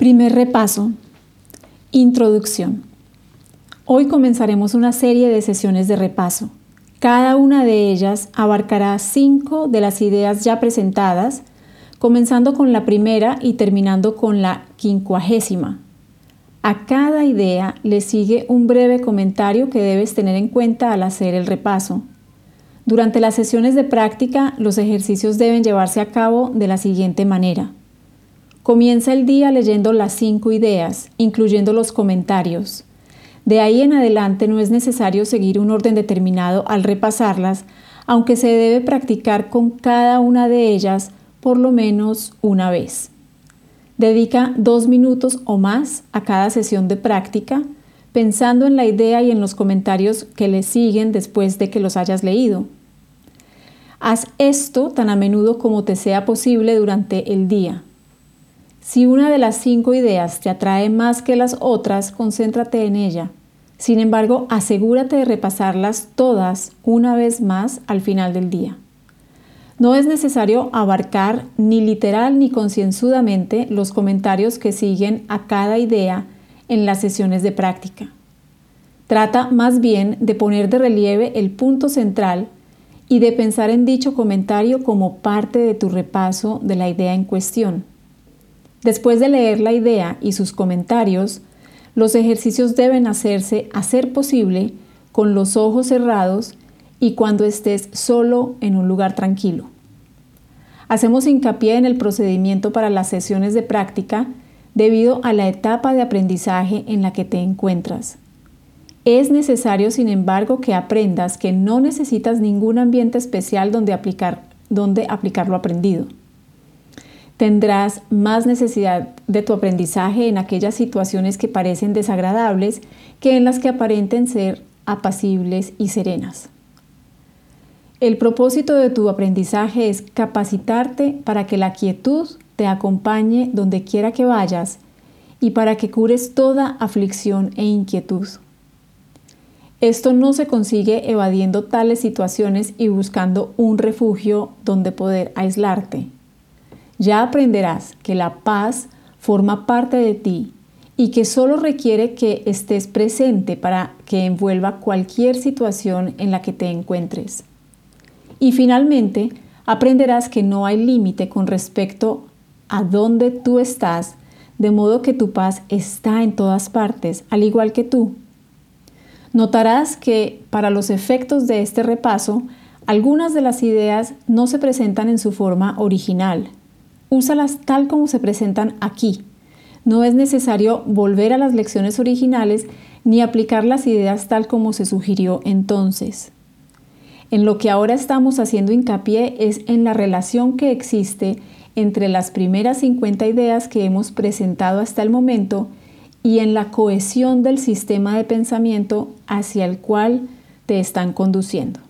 Primer repaso. Introducción. Hoy comenzaremos una serie de sesiones de repaso. Cada una de ellas abarcará cinco de las ideas ya presentadas, comenzando con la primera y terminando con la quincuagésima. A cada idea le sigue un breve comentario que debes tener en cuenta al hacer el repaso. Durante las sesiones de práctica, los ejercicios deben llevarse a cabo de la siguiente manera. Comienza el día leyendo las cinco ideas, incluyendo los comentarios. De ahí en adelante no es necesario seguir un orden determinado al repasarlas, aunque se debe practicar con cada una de ellas por lo menos una vez. Dedica dos minutos o más a cada sesión de práctica, pensando en la idea y en los comentarios que le siguen después de que los hayas leído. Haz esto tan a menudo como te sea posible durante el día. Si una de las cinco ideas te atrae más que las otras, concéntrate en ella. Sin embargo, asegúrate de repasarlas todas una vez más al final del día. No es necesario abarcar ni literal ni concienzudamente los comentarios que siguen a cada idea en las sesiones de práctica. Trata más bien de poner de relieve el punto central y de pensar en dicho comentario como parte de tu repaso de la idea en cuestión. Después de leer la idea y sus comentarios, los ejercicios deben hacerse a ser posible con los ojos cerrados y cuando estés solo en un lugar tranquilo. Hacemos hincapié en el procedimiento para las sesiones de práctica debido a la etapa de aprendizaje en la que te encuentras. Es necesario, sin embargo, que aprendas que no necesitas ningún ambiente especial donde aplicar, donde aplicar lo aprendido tendrás más necesidad de tu aprendizaje en aquellas situaciones que parecen desagradables que en las que aparenten ser apacibles y serenas. El propósito de tu aprendizaje es capacitarte para que la quietud te acompañe donde quiera que vayas y para que cures toda aflicción e inquietud. Esto no se consigue evadiendo tales situaciones y buscando un refugio donde poder aislarte ya aprenderás que la paz forma parte de ti y que solo requiere que estés presente para que envuelva cualquier situación en la que te encuentres. Y finalmente, aprenderás que no hay límite con respecto a dónde tú estás, de modo que tu paz está en todas partes, al igual que tú. Notarás que para los efectos de este repaso, algunas de las ideas no se presentan en su forma original, úsalas tal como se presentan aquí. No es necesario volver a las lecciones originales ni aplicar las ideas tal como se sugirió entonces. En lo que ahora estamos haciendo hincapié es en la relación que existe entre las primeras 50 ideas que hemos presentado hasta el momento y en la cohesión del sistema de pensamiento hacia el cual te están conduciendo.